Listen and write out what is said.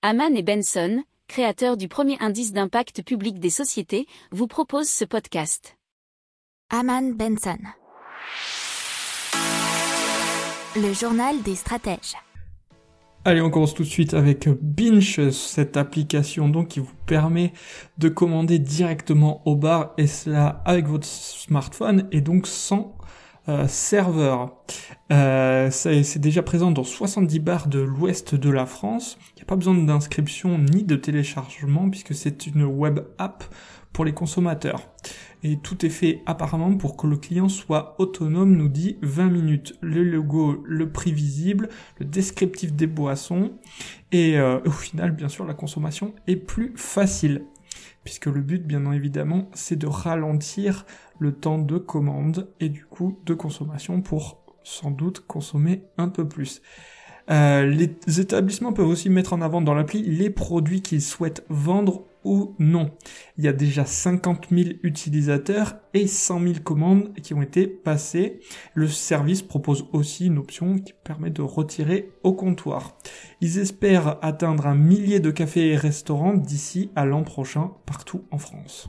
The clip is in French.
Haman et Benson, créateurs du premier indice d'impact public des sociétés, vous proposent ce podcast. Haman Benson. Le journal des stratèges. Allez, on commence tout de suite avec Binge, cette application donc qui vous permet de commander directement au bar et cela avec votre smartphone et donc sans euh, serveur. Euh, c'est déjà présent dans 70 bars de l'ouest de la France. Il n'y a pas besoin d'inscription ni de téléchargement puisque c'est une web app pour les consommateurs. Et tout est fait apparemment pour que le client soit autonome, nous dit 20 minutes. Le logo, le prix visible, le descriptif des boissons. Et euh, au final, bien sûr, la consommation est plus facile puisque le but, bien évidemment, c'est de ralentir le temps de commande et du coup de consommation pour sans doute consommer un peu plus. Euh, les établissements peuvent aussi mettre en avant dans l'appli les produits qu'ils souhaitent vendre ou non. Il y a déjà 50 000 utilisateurs et 100 000 commandes qui ont été passées. Le service propose aussi une option qui permet de retirer au comptoir. Ils espèrent atteindre un millier de cafés et restaurants d'ici à l'an prochain partout en France.